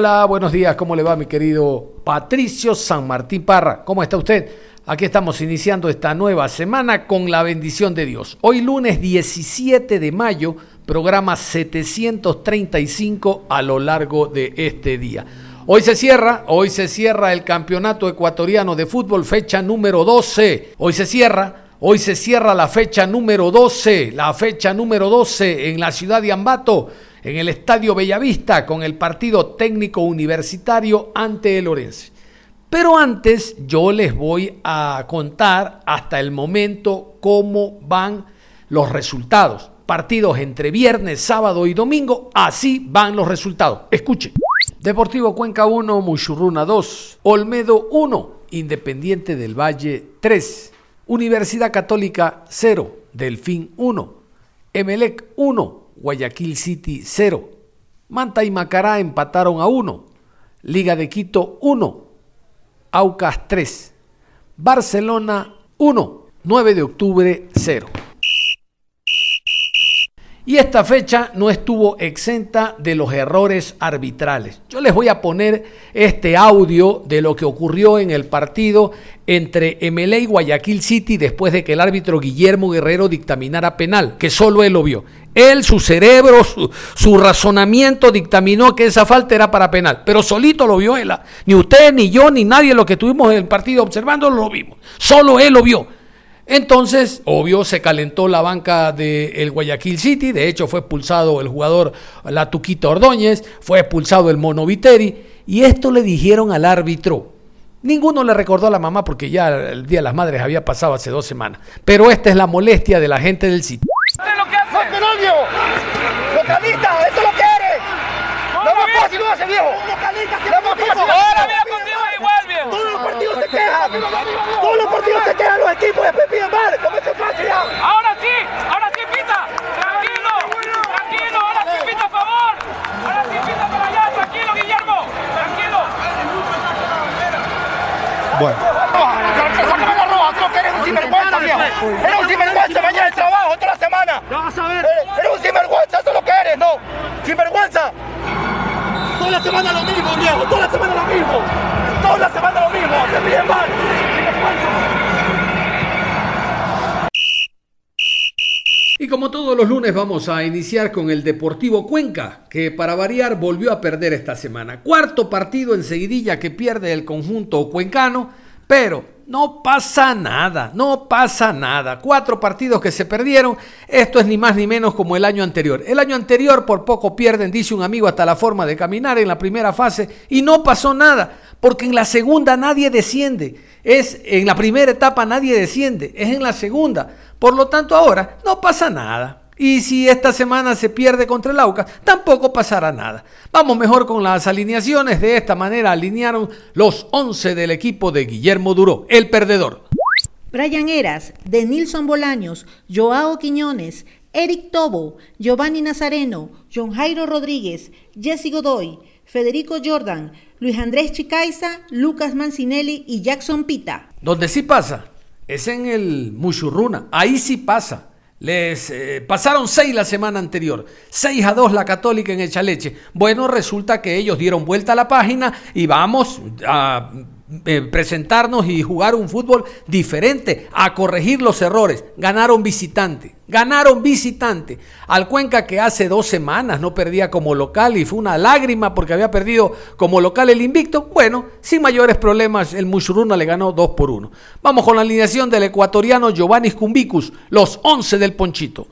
Hola, buenos días, ¿cómo le va mi querido Patricio San Martín Parra? ¿Cómo está usted? Aquí estamos iniciando esta nueva semana con la bendición de Dios. Hoy lunes 17 de mayo, programa 735 a lo largo de este día. Hoy se cierra, hoy se cierra el Campeonato Ecuatoriano de Fútbol, fecha número 12. Hoy se cierra, hoy se cierra la fecha número 12, la fecha número 12 en la ciudad de Ambato en el Estadio Bellavista con el partido técnico universitario ante el Orense. Pero antes yo les voy a contar hasta el momento cómo van los resultados. Partidos entre viernes, sábado y domingo, así van los resultados. Escuchen. Deportivo Cuenca 1, Muchurruna 2, Olmedo 1, Independiente del Valle 3, Universidad Católica 0, Delfín 1, Emelec 1, Guayaquil City 0. Manta y Macará empataron a 1. Liga de Quito 1. Aucas 3. Barcelona 1. 9 de octubre 0. Y esta fecha no estuvo exenta de los errores arbitrales. Yo les voy a poner este audio de lo que ocurrió en el partido entre MLA y Guayaquil City después de que el árbitro Guillermo Guerrero dictaminara penal, que solo él lo vio. Él, su cerebro, su, razonamiento dictaminó que esa falta era para penal, pero solito lo vio él. Ni usted, ni yo, ni nadie, lo que estuvimos en el partido observando, lo vimos. Solo él lo vio. Entonces, obvio, se calentó la banca del Guayaquil City. De hecho, fue expulsado el jugador La Tuquita Ordóñez, fue expulsado el Mono Viteri. Y esto le dijeron al árbitro. Ninguno le recordó a la mamá porque ya el Día de las Madres había pasado hace dos semanas. Pero esta es la molestia de la gente del City. ¡Macedonio! ¡Localista! ¡Eso es lo que eres! ¡No más fácil lo hace, viejo! ¡No más fácil! Ahora mira contigo igual, viejo. Todos los partidos se quejan. Todos los partidos se quejan los equipos después piden mal. ¿Cómo es fácil ya? Ahora sí, ahora sí pita. Tranquilo, tranquilo, ahora sí pita a favor. Ahora sí pita para allá, tranquilo, Guillermo. Tranquilo. Sácame la roja, tú lo que eres un sinvergüenza, viejo. Eres un sinvergüenza, mañana el trabajo, toda la semana. Vas a ver. Eres, eres un sinvergüenza, eso es lo que eres, ¿no? Sinvergüenza. Toda la semana lo mismo, viejo, toda la semana lo mismo. Y como todos los lunes vamos a iniciar con el Deportivo Cuenca, que para variar volvió a perder esta semana. Cuarto partido en seguidilla que pierde el conjunto cuencano, pero no pasa nada, no pasa nada. Cuatro partidos que se perdieron, esto es ni más ni menos como el año anterior. El año anterior por poco pierden, dice un amigo, hasta la forma de caminar en la primera fase y no pasó nada, porque en la segunda nadie desciende. Es en la primera etapa nadie desciende, es en la segunda. Por lo tanto, ahora no pasa nada. Y si esta semana se pierde contra el Aucas, tampoco pasará nada. Vamos mejor con las alineaciones. De esta manera alinearon los 11 del equipo de Guillermo Duró, el perdedor. Brian Eras, Denilson Bolaños, Joao Quiñones, Eric Tobo, Giovanni Nazareno, John Jairo Rodríguez, Jesse Godoy, Federico Jordan, Luis Andrés Chicaiza, Lucas Mancinelli y Jackson Pita. Donde sí pasa es en el Muchurruna. Ahí sí pasa. Les eh, pasaron seis la semana anterior, 6 a 2 la Católica en Echaleche. Bueno, resulta que ellos dieron vuelta a la página y vamos a eh, presentarnos y jugar un fútbol diferente, a corregir los errores. Ganaron visitante, ganaron visitante. Al Cuenca que hace dos semanas no perdía como local y fue una lágrima porque había perdido como local el invicto. Bueno, sin mayores problemas, el Mushuruna le ganó 2 por 1. Vamos con la alineación del ecuatoriano Giovanni Cumbicus, los 11 del Ponchito.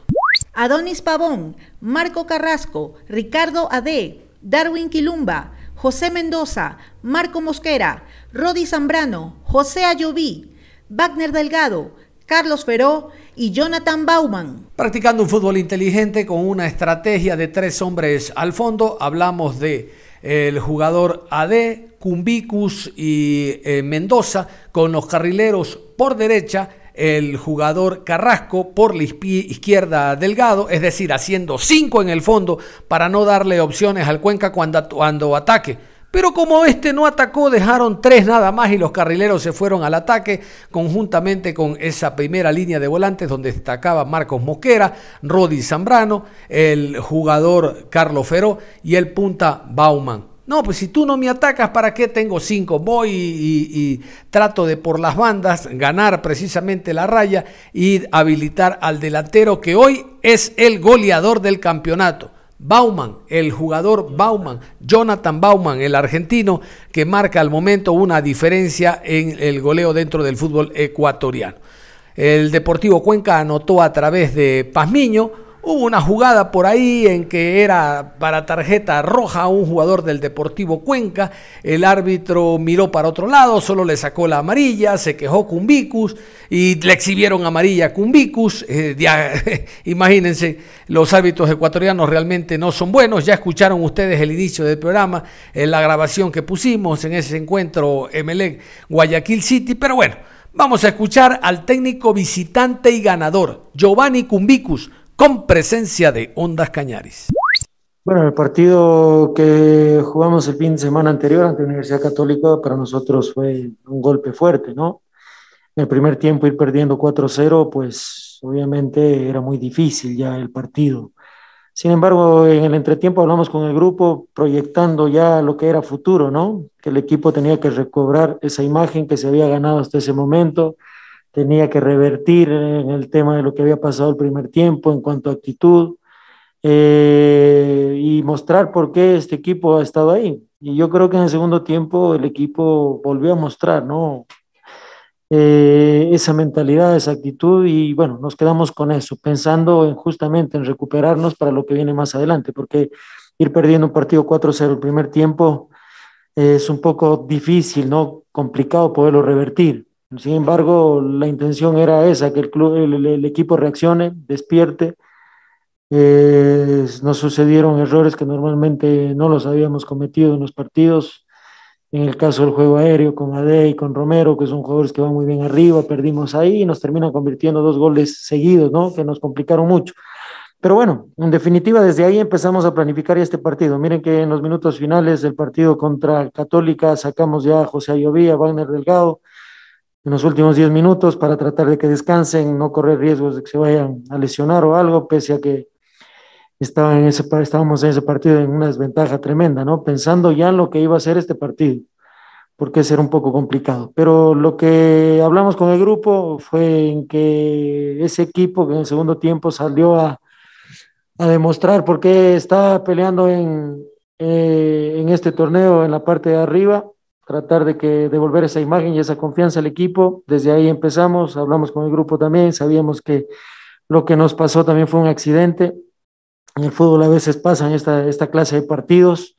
Adonis Pavón, Marco Carrasco, Ricardo Ade, Darwin Quilumba, José Mendoza, Marco Mosquera, Rodi Zambrano, José Ayoví, Wagner Delgado, Carlos Feró y Jonathan Bauman. Practicando un fútbol inteligente con una estrategia de tres hombres al fondo, hablamos de el jugador AD, Cumbicus y eh, Mendoza, con los carrileros por derecha, el jugador Carrasco por la izquierda Delgado, es decir, haciendo cinco en el fondo para no darle opciones al Cuenca cuando ataque. Pero como este no atacó, dejaron tres nada más y los carrileros se fueron al ataque conjuntamente con esa primera línea de volantes donde destacaba Marcos Mosquera, Rodi Zambrano, el jugador Carlos Feró y el punta Bauman. No, pues si tú no me atacas, ¿para qué tengo cinco? Voy y, trato de por las bandas ganar precisamente la raya y habilitar al delantero que hoy es el goleador del campeonato. Bauman, el jugador Bauman, Jonathan Bauman, el argentino, que marca al momento una diferencia en el goleo dentro del fútbol ecuatoriano. El Deportivo Cuenca anotó a través de Pazmiño Hubo una jugada por ahí en que era para tarjeta roja un jugador del Deportivo Cuenca. El árbitro miró para otro lado, solo le sacó la amarilla, se quejó Cumbicus y le exhibieron amarilla a Cumbicus. Eh, imagínense, los árbitros ecuatorianos realmente no son buenos. Ya escucharon ustedes el inicio del programa, en la grabación que pusimos en ese encuentro Emelec Guayaquil City. Pero bueno, vamos a escuchar al técnico visitante y ganador, Giovanni Cumbicus con presencia de Ondas Cañaris. Bueno, el partido que jugamos el fin de semana anterior ante la Universidad Católica para nosotros fue un golpe fuerte, ¿no? El primer tiempo ir perdiendo 4-0, pues obviamente era muy difícil ya el partido. Sin embargo, en el entretiempo hablamos con el grupo proyectando ya lo que era futuro, ¿no? Que el equipo tenía que recobrar esa imagen que se había ganado hasta ese momento, tenía que revertir en el tema de lo que había pasado el primer tiempo en cuanto a actitud eh, y mostrar por qué este equipo ha estado ahí. Y yo creo que en el segundo tiempo el equipo volvió a mostrar, ¿no? Eh, esa mentalidad, esa actitud y bueno, nos quedamos con eso, pensando en, justamente en recuperarnos para lo que viene más adelante, porque ir perdiendo un partido 4-0 el primer tiempo es un poco difícil, ¿no? Complicado poderlo revertir. Sin embargo, la intención era esa, que el, club, el, equipo reaccione, despierte. Eh, no sucedieron errores que normalmente no los habíamos cometido en los partidos. En el caso del juego aéreo con Ade y con Romero, que son jugadores que van muy bien arriba, perdimos ahí y nos terminan convirtiendo dos goles seguidos, ¿no? Que nos complicaron mucho. Pero bueno, en definitiva, desde ahí empezamos a planificar este partido. Miren que en los minutos finales del partido contra Católica sacamos ya a José Ayovía, Wagner Delgado, en los últimos 10 minutos para tratar de que descansen, no correr riesgos de que se vayan a lesionar o algo, pese a que en ese, estábamos en ese partido en una desventaja tremenda, ¿no? Pensando ya en lo que iba a ser este partido, porque ser un poco complicado. Pero lo que hablamos con el grupo fue en que ese equipo que en el segundo tiempo salió a, a demostrar por qué está peleando en, eh, en este torneo en la parte de arriba tratar de que devolver esa imagen y esa confianza al equipo. Desde ahí empezamos, hablamos con el grupo también, sabíamos que lo que nos pasó también fue un accidente. En el fútbol a veces pasan esta, esta clase de partidos.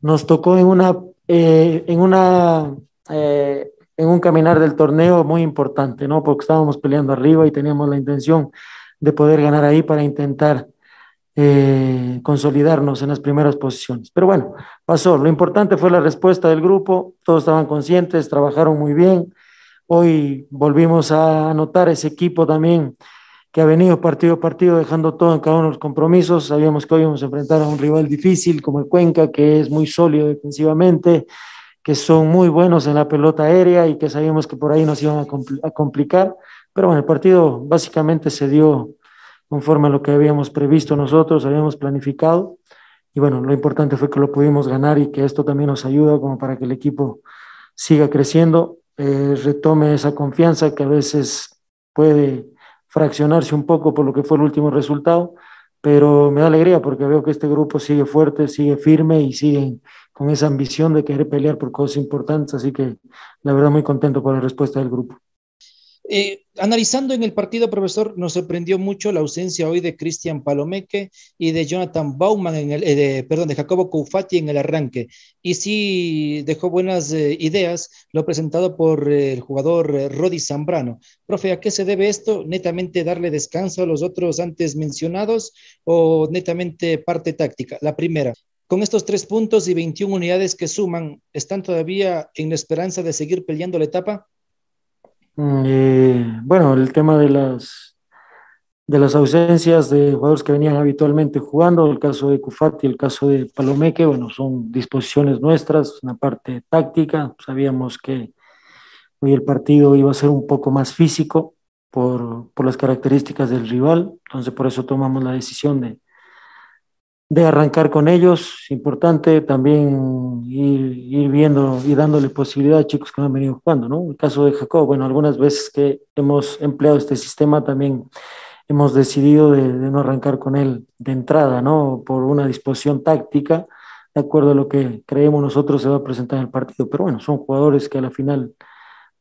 Nos tocó en una, eh, en una, eh, en un caminar del torneo muy importante, ¿no? Porque estábamos peleando arriba y teníamos la intención de poder ganar ahí para intentar eh, consolidarnos en las primeras posiciones. Pero bueno, pasó. Lo importante fue la respuesta del grupo, todos estaban conscientes, trabajaron muy bien. Hoy volvimos a anotar ese equipo también que ha venido partido a partido dejando todo en cada uno de los compromisos. Sabíamos que hoy íbamos a enfrentar a un rival difícil como el Cuenca, que es muy sólido defensivamente, que son muy buenos en la pelota aérea y que sabíamos que por ahí nos iban a, a complicar. Pero bueno, el partido básicamente se dio conforme a lo que habíamos previsto nosotros, habíamos planificado. Y bueno, lo importante fue que lo pudimos ganar y que esto también nos ayuda como para que el equipo siga creciendo, eh, retome esa confianza que a veces puede fraccionarse un poco por lo que fue el último resultado, pero me da alegría porque veo que este grupo sigue fuerte, sigue firme y sigue con esa ambición de querer pelear por cosas importantes, así que la verdad muy contento por la respuesta del grupo. Eh, analizando en el partido, profesor, nos sorprendió mucho la ausencia hoy de Cristian Palomeque y de Jonathan Bauman, en el, eh, perdón, de Jacobo Koufati en el arranque. Y sí dejó buenas eh, ideas lo presentado por el jugador Rodi Zambrano. Profe, ¿a qué se debe esto? ¿Netamente darle descanso a los otros antes mencionados o netamente parte táctica? La primera. Con estos tres puntos y 21 unidades que suman, ¿están todavía en la esperanza de seguir peleando la etapa? Mm, eh, bueno, el tema de las, de las ausencias de jugadores que venían habitualmente jugando, el caso de Cufati, el caso de Palomeque, bueno, son disposiciones nuestras, una parte táctica, sabíamos que hoy el partido iba a ser un poco más físico por, por las características del rival, entonces por eso tomamos la decisión de, de arrancar con ellos. Importante también ir, viendo y dándole posibilidad a chicos que no han venido jugando, ¿no? El caso de Jacob, bueno, algunas veces que hemos empleado este sistema también hemos decidido de, no arrancar con él de entrada, ¿no? Por una disposición táctica, de acuerdo a lo que creemos nosotros se va a presentar en el partido. Pero bueno, son jugadores que a la final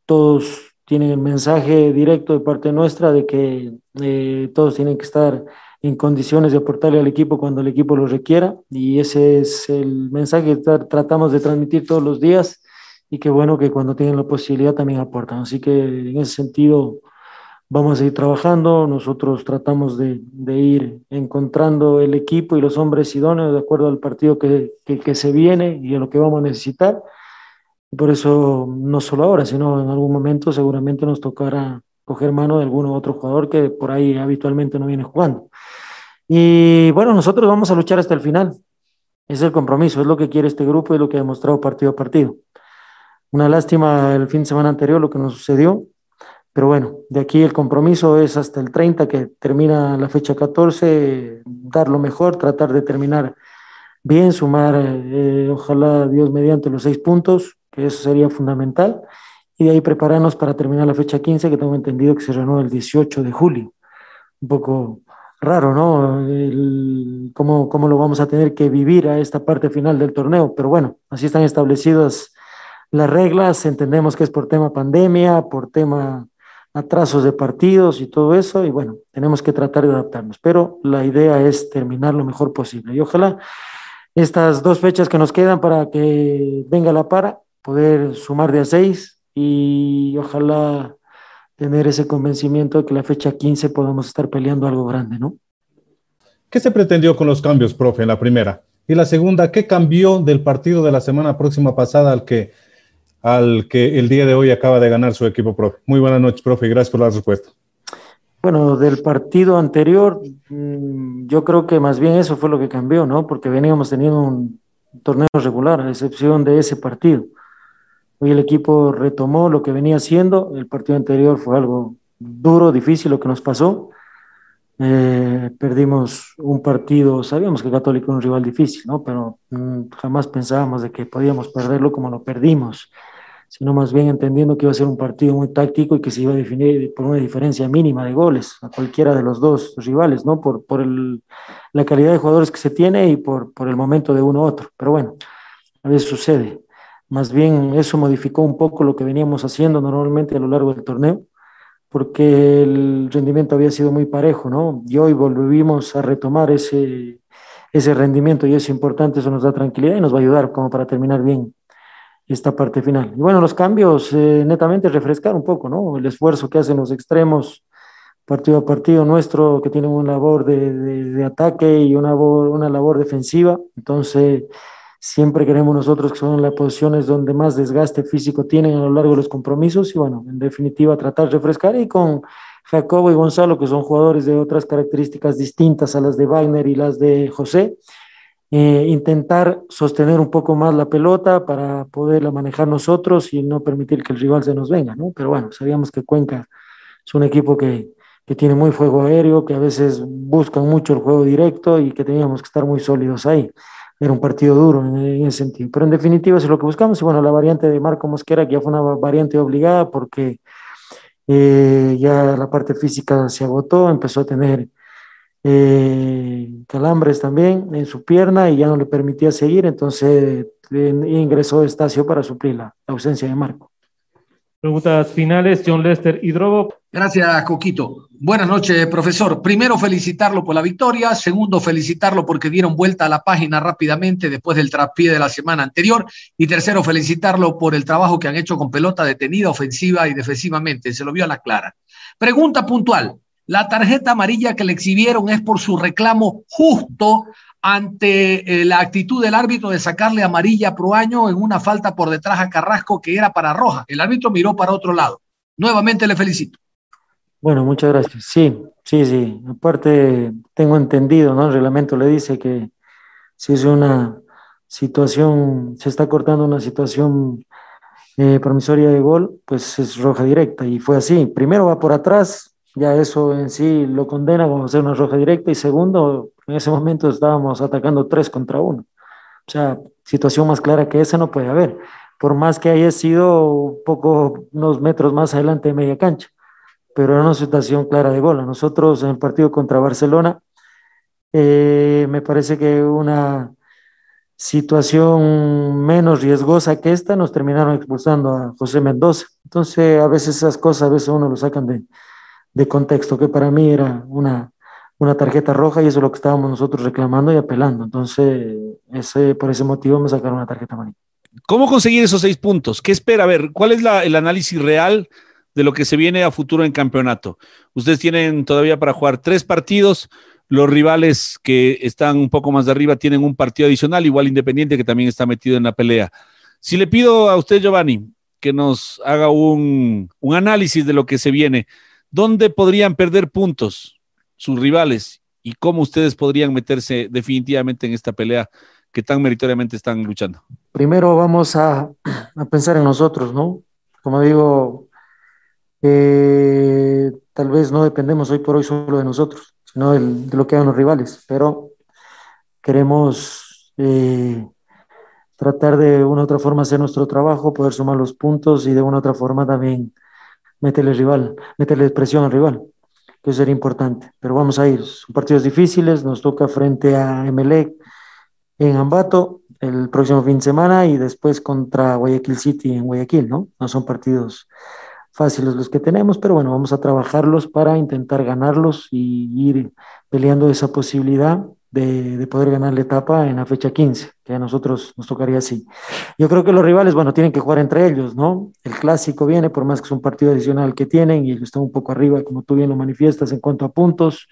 todos tienen el mensaje directo de parte nuestra de que eh, todos tienen que estar en condiciones de aportarle al equipo cuando el equipo lo requiera y ese es el mensaje que tratamos de transmitir todos los días y qué bueno que cuando tienen la posibilidad también aportan. Así que en ese sentido vamos a ir trabajando, nosotros tratamos de, de ir encontrando el equipo y los hombres idóneos de acuerdo al partido que, que, que se viene y a lo que vamos a necesitar. Por eso, no solo ahora, sino en algún momento seguramente nos tocará coger mano de algún otro jugador que por ahí habitualmente no viene jugando. Y bueno, nosotros vamos a luchar hasta el final. Es el compromiso, es lo que quiere este grupo y lo que ha demostrado partido a partido. Una lástima el fin de semana anterior lo que nos sucedió, pero bueno, de aquí el compromiso es hasta el 30 que termina la fecha 14, dar lo mejor, tratar de terminar bien, sumar, eh, ojalá Dios mediante los seis puntos, que eso sería fundamental y de ahí prepararnos para terminar la fecha 15, que tengo entendido que se renueva el 18 de julio. Un poco raro, ¿no? cómo, cómo, lo vamos a tener que vivir a esta parte final del torneo, pero bueno, así están establecidas las reglas, entendemos que es por tema pandemia, por tema atrasos de partidos y todo eso, y bueno, tenemos que tratar de adaptarnos, pero la idea es terminar lo mejor posible y ojalá estas dos fechas que nos quedan para que venga la para, poder sumar de a seis y ojalá tener ese convencimiento de que la fecha 15 podamos estar peleando algo grande, ¿no? ¿Qué se pretendió con los cambios, profe, en la primera? Y la segunda, ¿qué cambió del partido de la semana próxima pasada al que, al que el día de hoy acaba de ganar su equipo, profe? Muy buenas noches, profe, y gracias por la respuesta. Bueno, del partido anterior, mm, yo creo que más bien eso fue lo que cambió, ¿no? Porque veníamos teniendo un torneo regular, a excepción de ese partido. Hoy el equipo retomó lo que venía haciendo. El partido anterior fue algo duro, difícil lo que nos pasó. Eh, perdimos un partido, sabíamos que Católico era un rival difícil, ¿no? pero mm, jamás pensábamos de que podíamos perderlo como lo perdimos, sino más bien entendiendo que iba a ser un partido muy táctico y que se iba a definir por una diferencia mínima de goles a cualquiera de los dos rivales, ¿no? por, el, la calidad de jugadores que se tiene y por, por el momento de uno u otro. Pero bueno, a veces sucede. Más bien eso modificó un poco lo que veníamos haciendo normalmente a lo largo del torneo, porque el rendimiento había sido muy parejo, ¿no? Y hoy volvimos a retomar ese, ese rendimiento y es importante, eso nos da tranquilidad y nos va a ayudar como para terminar bien esta parte final. Y bueno, los cambios eh, netamente refrescar un poco, ¿no? El esfuerzo que hacen los extremos partido a partido nuestro, que tienen una labor de, de, de ataque y una, una labor defensiva. Entonces, Siempre queremos nosotros que son las posiciones donde más desgaste físico tienen a lo largo de los compromisos y bueno, en definitiva tratar de refrescar y con Jacobo y Gonzalo, que son jugadores de otras características distintas a las de Wagner y las de José, eh, intentar sostener un poco más la pelota para poderla manejar nosotros y no permitir que el rival se nos venga, ¿no? Pero bueno, sabíamos que Cuenca es un equipo que, que tiene muy fuego aéreo, que a veces buscan mucho el juego directo y que teníamos que estar muy sólidos ahí era un partido duro en, ese sentido. Pero en definitiva es lo que buscamos. Y bueno, la variante de Marco Mosquera, que ya fue una variante obligada porque eh, ya la parte física se agotó, empezó a tener eh, calambres también en su pierna y ya no le permitía seguir, entonces ingresó Estacio para suplir la ausencia de Marco. Preguntas finales, John Lester y Drobo. Gracias, Coquito. Buenas noches, profesor. Primero, felicitarlo por la victoria. Segundo, felicitarlo porque dieron vuelta a la página rápidamente después del traspié de la semana anterior. Y tercero, felicitarlo por el trabajo que han hecho con pelota detenida, ofensiva y defensivamente. Se lo vio a la clara. Pregunta puntual. La tarjeta amarilla que le exhibieron es por su reclamo justo ante eh, la actitud del árbitro de sacarle amarilla pro año en una falta por detrás a Carrasco que era para roja. El árbitro miró para otro lado. Nuevamente le felicito. Bueno, muchas gracias. Sí, sí, sí. Aparte, tengo entendido, ¿no? El reglamento le dice que si es una situación, se está cortando una situación eh, promisoria de gol, pues es roja directa. Y fue así. Primero va por atrás, ya eso en sí lo condena como ser una roja directa. Y segundo, en ese momento estábamos atacando tres contra uno. O sea, situación más clara que esa no puede haber, por más que haya sido un poco, unos metros más adelante de media cancha, pero era una situación clara de gol. nosotros en el partido contra Barcelona, eh, me parece que una situación menos riesgosa que esta nos terminaron expulsando a José Mendoza. Entonces, a veces esas cosas, a veces uno lo sacan de, de contexto, que para mí era una, una tarjeta roja y eso es lo que estábamos nosotros reclamando y apelando. Entonces, ese, por ese motivo me sacaron una tarjeta amarilla. ¿Cómo conseguir esos seis puntos? ¿Qué espera? A ver, ¿cuál es el análisis real de lo que se viene a futuro en campeonato? Ustedes tienen todavía para jugar tres partidos. Los rivales que están un poco más de arriba tienen un partido adicional, igual Independiente que también está metido en la pelea. Si le pido a usted, Giovanni, que nos haga un, un análisis de lo que se viene, ¿dónde podrían perder puntos? sus rivales y cómo ustedes podrían meterse definitivamente en esta pelea que tan meritoriamente están luchando? Primero vamos a, pensar en nosotros, ¿no? Como digo, eh, tal vez no dependemos hoy por hoy solo de nosotros, sino de lo que hagan los rivales, pero queremos eh, tratar de una u otra forma hacer nuestro trabajo, poder sumar los puntos y de una u otra forma también meterle rival, meterle presión al rival que sería importante. Pero vamos a ir, son partidos difíciles, nos toca frente a Emelec en Ambato el próximo fin de semana y después contra Guayaquil City en Guayaquil, ¿no? No son partidos fáciles los que tenemos, pero bueno, vamos a trabajarlos para intentar ganarlos y ir peleando esa posibilidad de, poder ganar la etapa en la fecha 15, que a nosotros nos tocaría así. Yo creo que los rivales, bueno, tienen que jugar entre ellos, ¿no? El clásico viene, por más que es un partido adicional que tienen, y ellos están un poco arriba, como tú bien lo manifiestas, en cuanto a puntos.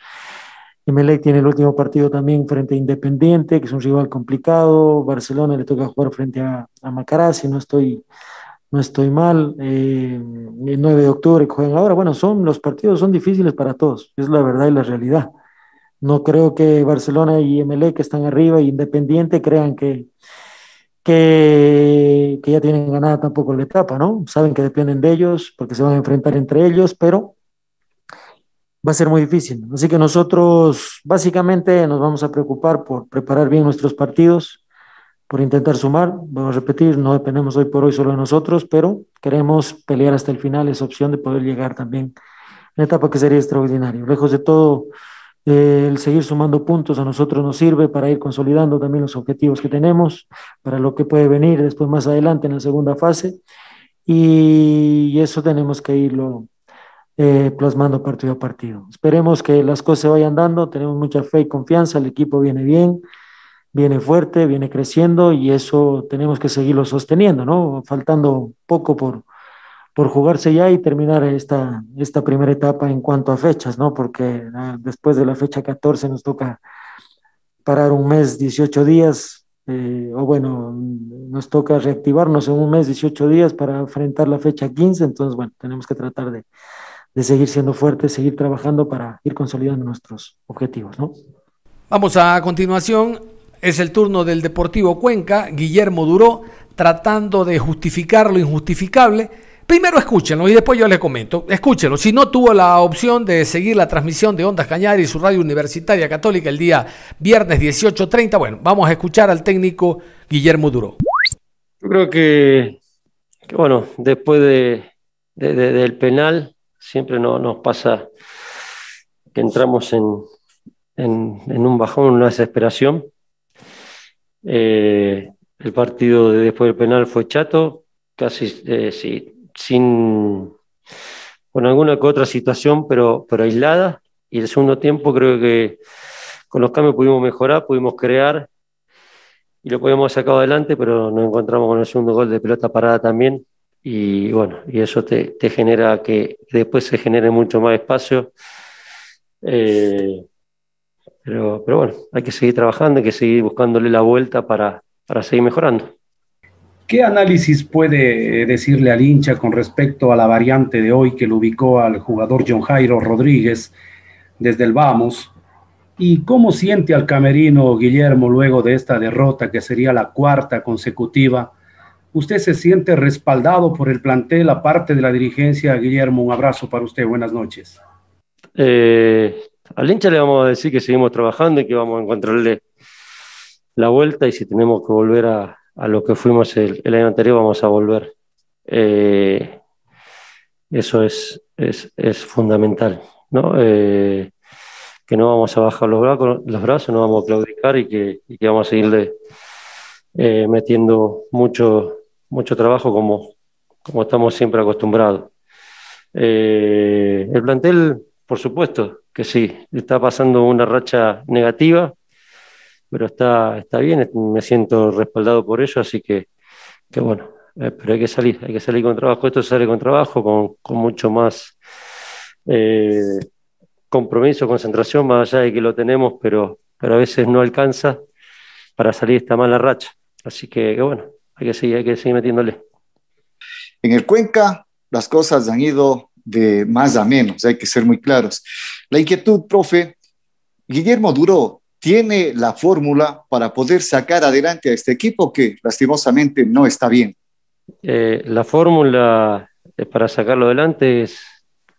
Emelec tiene el último partido también frente a Independiente, que es un rival complicado. Barcelona le toca jugar frente a, a Macará, si no estoy, no estoy mal. Eh, el 9 de octubre que juegan ahora. Bueno, son, los partidos son difíciles para todos, es la verdad y la realidad. No creo que Barcelona y MLE que están arriba e Independiente crean que, que, ya tienen ganada tampoco la etapa, ¿no? Saben que dependen de ellos porque se van a enfrentar entre ellos, pero va a ser muy difícil. Así que nosotros básicamente nos vamos a preocupar por preparar bien nuestros partidos, por intentar sumar. Vamos a repetir, no dependemos hoy por hoy solo de nosotros, pero queremos pelear hasta el final esa opción de poder llegar también a una etapa que sería extraordinaria. Lejos de todo el seguir sumando puntos a nosotros nos sirve para ir consolidando también los objetivos que tenemos, para lo que puede venir después más adelante en la segunda fase. Y eso tenemos que irlo eh, plasmando partido a partido. Esperemos que las cosas se vayan dando, tenemos mucha fe y confianza, el equipo viene bien, viene fuerte, viene creciendo y eso tenemos que seguirlo sosteniendo, ¿no? Faltando poco por, por jugarse ya y terminar esta, esta primera etapa en cuanto a fechas, ¿no? Porque ah, después de la fecha 14 nos toca parar un mes, 18 días, eh, o bueno, nos toca reactivarnos en un mes, 18 días para enfrentar la fecha 15, entonces, bueno, tenemos que tratar de, de seguir siendo fuertes, seguir trabajando para ir consolidando nuestros objetivos, ¿no? Vamos a continuación, es el turno del Deportivo Cuenca, Guillermo Duró, tratando de justificar lo injustificable Primero escúchenlo y después yo les comento. Escúchenlo. Si no tuvo la opción de seguir la transmisión de Ondas Cañari y su radio universitaria católica el día viernes 18.30, bueno, vamos a escuchar al técnico Guillermo Duro. Yo creo que, bueno, después de, del penal siempre no, nos pasa que entramos en, en, un bajón, una desesperación. Eh, el partido de después del penal fue chato, casi eh, sí, sin, con alguna que otra situación, pero, pero aislada. Y el segundo tiempo creo que con los cambios pudimos mejorar, pudimos crear y lo podíamos sacar adelante, pero nos encontramos con el segundo gol de pelota parada también. Y bueno, y eso te, genera que después se genere mucho más espacio. Eh, pero, pero bueno, hay que seguir trabajando, hay que seguir buscándole la vuelta para, para seguir mejorando. ¿Qué análisis puede decirle al hincha con respecto a la variante de hoy que lo ubicó al jugador John Jairo Rodríguez desde el Vamos? ¿Y cómo siente al camerino Guillermo luego de esta derrota que sería la cuarta consecutiva? ¿Usted se siente respaldado por el plantel, aparte de la dirigencia? Guillermo, un abrazo para usted. Buenas noches. Eh, al hincha le vamos a decir que seguimos trabajando y que vamos a encontrarle la vuelta y si tenemos que volver a, a lo que fuimos el, año anterior, vamos a volver. Eh, eso es, es, es, fundamental, ¿no? Eh, que no vamos a bajar los brazos, los brazos no vamos a claudicar y que, vamos a seguirle eh, metiendo mucho, mucho trabajo como, como estamos siempre acostumbrados. El plantel, por supuesto, que sí, está pasando una racha negativa, pero está, está bien, me siento respaldado por ello, así que, que bueno, eh, pero hay que salir, hay que salir con trabajo, esto sale con trabajo, con, con mucho más eh, compromiso, concentración, más allá de que lo tenemos, pero, pero a veces no alcanza para salir esta mala racha, así que, que bueno, hay que seguir, hay que seguir metiéndole. En el Cuenca las cosas han ido de más a menos, hay que ser muy claros. La inquietud, profe, Guillermo Duro tiene la fórmula para poder sacar adelante a este equipo que lastimosamente no está bien. Eh, la fórmula para sacarlo adelante es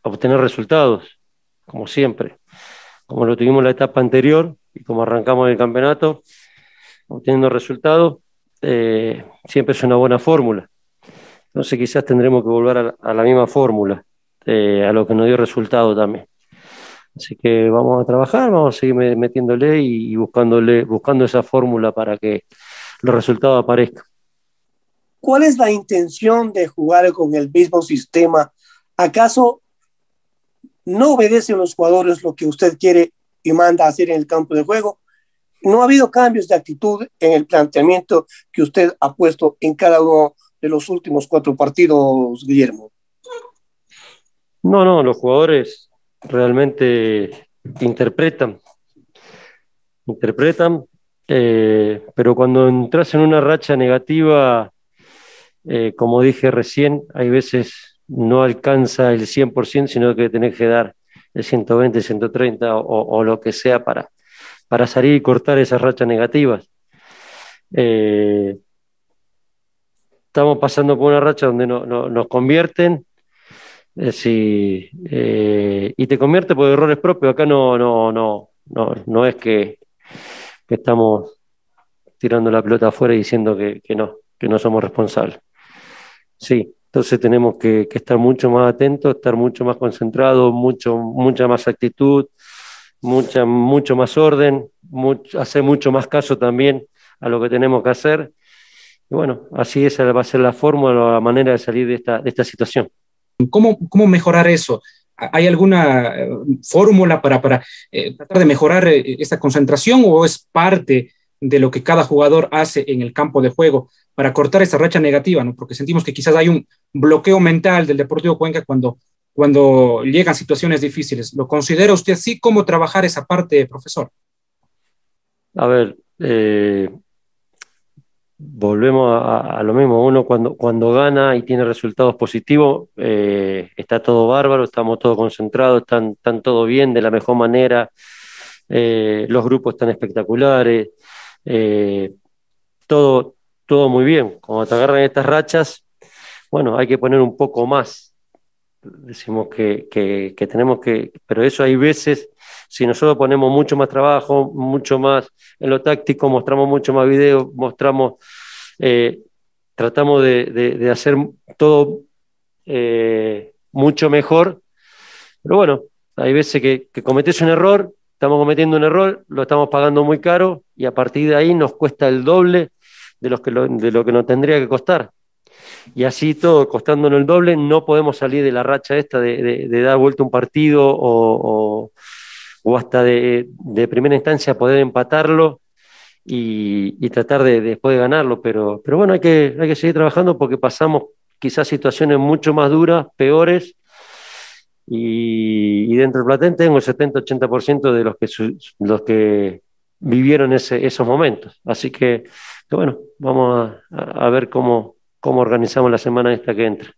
obtener resultados, como siempre. Como lo tuvimos en la etapa anterior y como arrancamos el campeonato, obteniendo resultados, eh, siempre es una buena fórmula. Entonces quizás tendremos que volver a, la misma fórmula eh, a lo que nos dio resultado también. Así que vamos a trabajar, vamos a seguir metiéndole y buscándole, buscando esa fórmula para que los resultados aparezcan. ¿Cuál es la intención de jugar con el mismo sistema? ¿Acaso no obedecen los jugadores lo que usted quiere y manda a hacer en el campo de juego? No ha habido cambios de actitud en el planteamiento que usted ha puesto en cada uno de los últimos cuatro partidos, Guillermo. No, no, los jugadores realmente interpretan, interpretan, eh, pero cuando entras en una racha negativa, eh, como dije recién, hay veces no alcanza el 100%, sino que tenés que dar el 120, 130 o, o lo que sea para, para salir y cortar esas rachas negativas. Eh, estamos pasando por una racha donde no, no, nos convierten sí, eh, y te convierte por errores propios. Acá no, no, no, no, no es que, estamos tirando la pelota afuera y diciendo que, no, que no somos responsables. Sí, entonces tenemos que, estar mucho más atentos, estar mucho más concentrados, mucho, mucha más actitud, mucha, mucho más orden, hacer mucho más caso también a lo que tenemos que hacer. Y bueno, así esa va a ser la fórmula, la manera de salir de esta, de esta situación. ¿Cómo, cómo mejorar eso? ¿Hay alguna eh, fórmula para, para eh, tratar de mejorar eh, esta concentración o es parte de lo que cada jugador hace en el campo de juego para cortar esa racha negativa? ¿no? Porque sentimos que quizás hay un bloqueo mental del Deportivo Cuenca cuando, cuando llegan situaciones difíciles. ¿Lo considera usted así? ¿Cómo trabajar esa parte, profesor? A ver, volvemos a, lo mismo, uno cuando, cuando gana y tiene resultados positivos, eh, está todo bárbaro, estamos todos concentrados, están, están todo bien, de la mejor manera, eh, los grupos están espectaculares, eh, todo, todo muy bien. Cuando te agarran estas rachas, bueno, hay que poner un poco más. Decimos que, que, tenemos que, pero eso hay veces, si nosotros ponemos mucho más trabajo, mucho más en lo táctico, mostramos mucho más videos, mostramos, eh, tratamos de, de, de, hacer todo eh, mucho mejor, pero bueno, hay veces que, que cometes un error, estamos cometiendo un error, lo estamos pagando muy caro y a partir de ahí nos cuesta el doble de, los que lo, de lo que nos tendría que costar. Y así todo costándonos el doble, no podemos salir de la racha esta de, dar vuelta un partido o, o, hasta de, primera instancia poder empatarlo y, tratar de después de ganarlo, pero, pero bueno, hay que, hay que seguir trabajando porque pasamos quizás situaciones mucho más duras, peores, y, dentro del Platén tengo el 70-80% de los que, los que vivieron ese, esos momentos. Así que, bueno, vamos a ver cómo, cómo organizamos la semana esta que entra.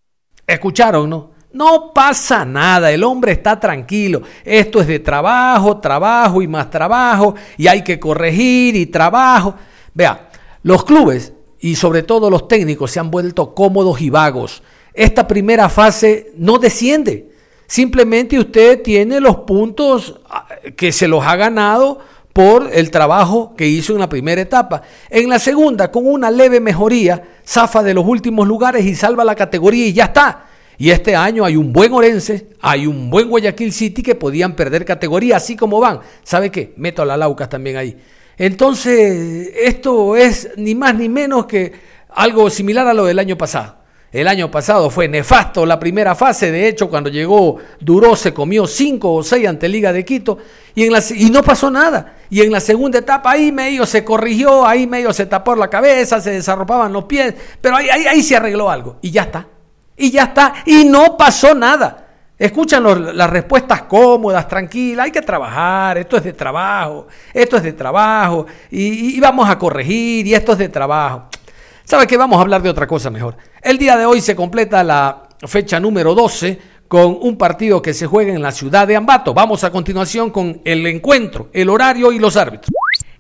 Escucharon, ¿no? No pasa nada, el hombre está tranquilo. Esto es de trabajo, trabajo y más trabajo, y hay que corregir y trabajo. Vea, los clubes y sobre todo los técnicos se han vuelto cómodos y vagos. Esta primera fase no desciende. Simplemente usted tiene los puntos ah, que se los ha ganado por el trabajo que hizo en la primera etapa. En la segunda, con una leve mejoría, zafa de los últimos lugares y salva la categoría y ya está. Y este año hay un buen Orense, hay un buen Guayaquil City que podían perder categoría así como van. ¿Sabe qué? Meto a la Laucas también ahí. Entonces, esto es ni más ni menos que algo similar a lo del año pasado. El año pasado fue nefasto la primera fase, de hecho cuando llegó Duró se comió cinco o seis ante Liga de Quito y, en y no pasó nada. Y en la segunda etapa ahí medio se corrigió, ahí medio se tapó la cabeza, se desarropaban los pies, pero ahí, ahí, ahí se arregló algo y ya está. Y ya está, y no pasó nada. Escuchan las respuestas cómodas, tranquilas, hay que trabajar, esto es de trabajo, esto es de trabajo, y, y vamos a corregir, y esto es de trabajo. ¿Sabe qué? Vamos a hablar de otra cosa mejor. El día de hoy se completa la fecha número 12 con un partido que se juega en la ciudad de Ambato. Vamos a continuación con el encuentro, el horario y los árbitros.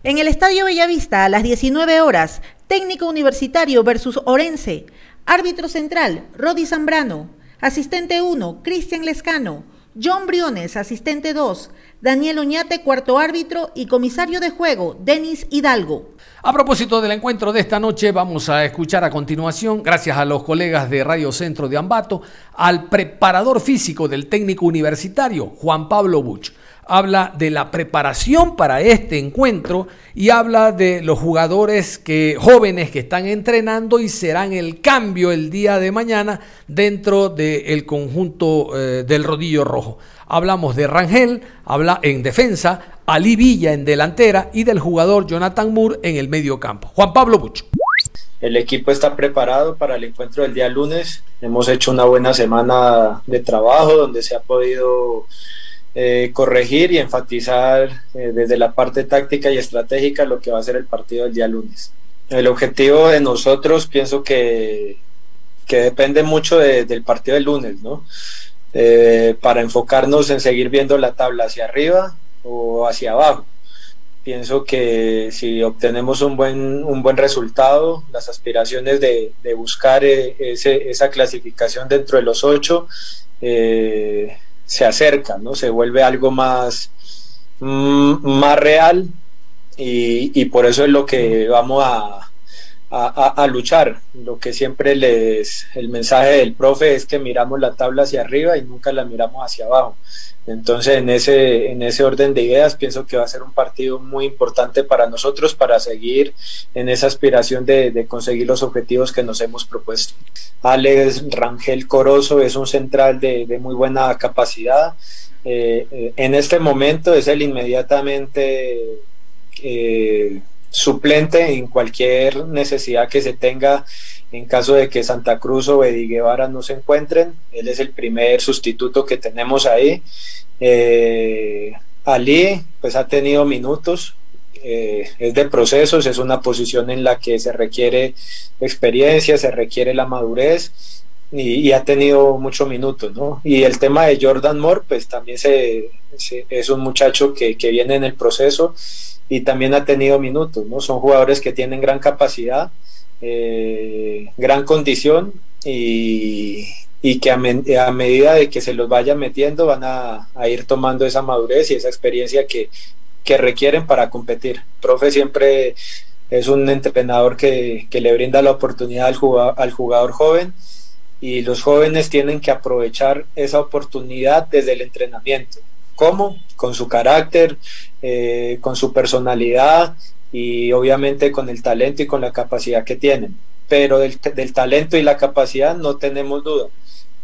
En el Estadio Bellavista a las 19 horas, técnico universitario versus Orense. Árbitro central, Rodi Zambrano. Asistente 1, Cristian Lescano. John Briones, asistente 2. Daniel Oñate, cuarto árbitro. Y comisario de juego, Denis Hidalgo. A propósito del encuentro de esta noche, vamos a escuchar a continuación, gracias a los colegas de Radio Centro de Ambato, al preparador físico del técnico universitario, Juan Pablo Buch. Habla de la preparación para este encuentro y habla de los jugadores que, jóvenes que están entrenando y serán el cambio el día de mañana dentro del conjunto eh, del rodillo rojo. Hablamos de Rangel, habla en defensa, Ali Villa en delantera y del jugador Jonathan Moore en el medio campo. Juan Pablo Bucho. El equipo está preparado para el encuentro del día lunes. Hemos hecho una buena semana de trabajo donde se ha podido eh, corregir y enfatizar eh, desde la parte táctica y estratégica lo que va a ser el partido del día lunes. El objetivo de nosotros pienso que, que depende mucho del partido del lunes, ¿no? Eh, para enfocarnos en seguir viendo la tabla hacia arriba o hacia abajo. Pienso que si obtenemos un buen, un buen resultado, las aspiraciones de, buscar eh, esa clasificación dentro de los ocho se acercan, ¿no? se vuelve algo más, mm, más real y, y por eso es lo que vamos a, a, luchar. Lo que siempre les, el mensaje del profe es que miramos la tabla hacia arriba y nunca la miramos hacia abajo. Entonces, en ese, en ese orden de ideas, pienso que va a ser un partido muy importante para nosotros para seguir en esa aspiración de, conseguir los objetivos que nos hemos propuesto. Alex Rangel Corozo es un central de, muy buena capacidad. Eh, eh, en este momento es el inmediatamente eh, suplente en cualquier necesidad que se tenga en caso de que Santa Cruz o Guevara no se encuentren. Él es el primer sustituto que tenemos ahí. Eh, Ali, pues ha tenido minutos, eh, es de procesos, es una posición en la que se requiere experiencia, se requiere la madurez y, ha tenido muchos minutos, ¿no? Y el tema de Jordan Moore, pues también se, es un muchacho que, que viene en el proceso y también ha tenido minutos, ¿no? Son jugadores que tienen gran capacidad, eh, gran condición y, que a, medida de que se los vayan metiendo van a, ir tomando esa madurez y esa experiencia que, requieren para competir. profe siempre es un entrenador que, le brinda la oportunidad al jugador, al jugador joven y los jóvenes tienen que aprovechar esa oportunidad desde el entrenamiento. ¿Cómo? Con su carácter, eh, con su personalidad y obviamente con el talento y con la capacidad que tienen. pero del, talento y la capacidad no tenemos duda.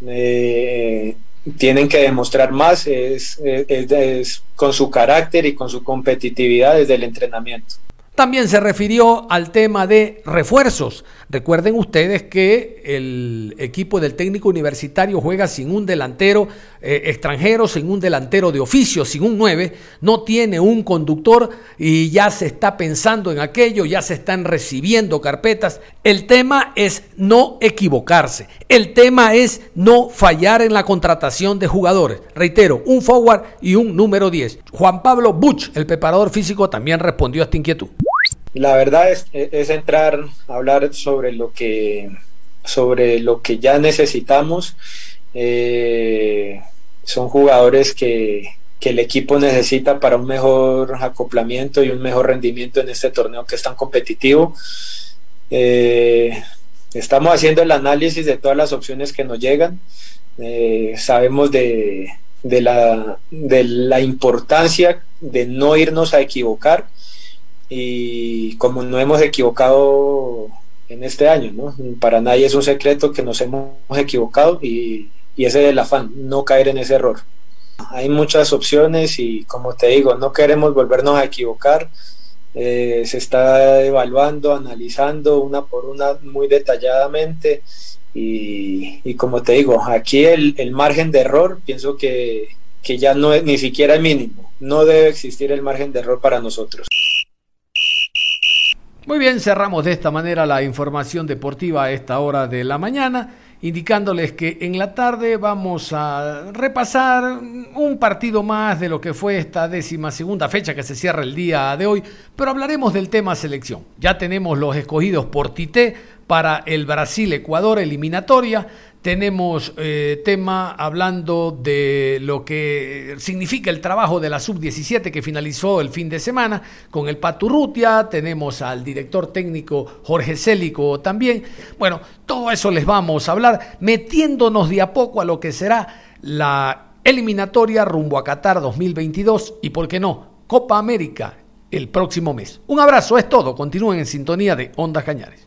Eh, tienen que demostrar más es, es, con su carácter y con su competitividad desde el entrenamiento. También se refirió al tema de refuerzos. Recuerden ustedes que el equipo del técnico universitario juega sin un delantero eh, extranjero, sin un delantero de oficio, sin un 9, no tiene un conductor y ya se está pensando en aquello, ya se están recibiendo carpetas. El tema es no equivocarse, el tema es no fallar en la contratación de jugadores. Reitero, un forward y un número 10. Juan Pablo Buch, el preparador físico, también respondió a esta inquietud. La verdad es, es entrar a hablar sobre lo que, sobre lo que ya necesitamos. Eh, son jugadores que, que, el equipo necesita para un mejor acoplamiento y un mejor rendimiento en este torneo que es tan competitivo. Eh, estamos haciendo el análisis de todas las opciones que nos llegan. Eh, sabemos de, de, la, de la importancia de no irnos a equivocar y como no hemos equivocado en este año, ¿no? Para nadie es un secreto que nos hemos equivocado y, ese es el afán, no caer en ese error. Hay muchas opciones y como te digo, no queremos volvernos a equivocar. Eh, se está evaluando, analizando una por una muy detalladamente y, como te digo, aquí el, el, margen de error pienso que, que ya no es ni siquiera el mínimo, no debe existir el margen de error para nosotros. Muy bien, cerramos de esta manera la información deportiva a esta hora de la mañana, indicándoles que en la tarde vamos a repasar un partido más de lo que fue esta décima segunda fecha que se cierra el día de hoy, pero hablaremos del tema selección. Ya tenemos los escogidos por Tite para el Brasil-Ecuador eliminatoria. Tenemos eh, tema hablando de lo que significa el trabajo de la sub-17 que finalizó el fin de semana con el Paturrutia. Tenemos al director técnico Jorge Célico también. Bueno, todo eso les vamos a hablar metiéndonos de a poco a lo que será la eliminatoria rumbo a Qatar 2022 y, ¿por qué no?, Copa América el próximo mes. Un abrazo, es todo. Continúen en sintonía de Ondas Cañares.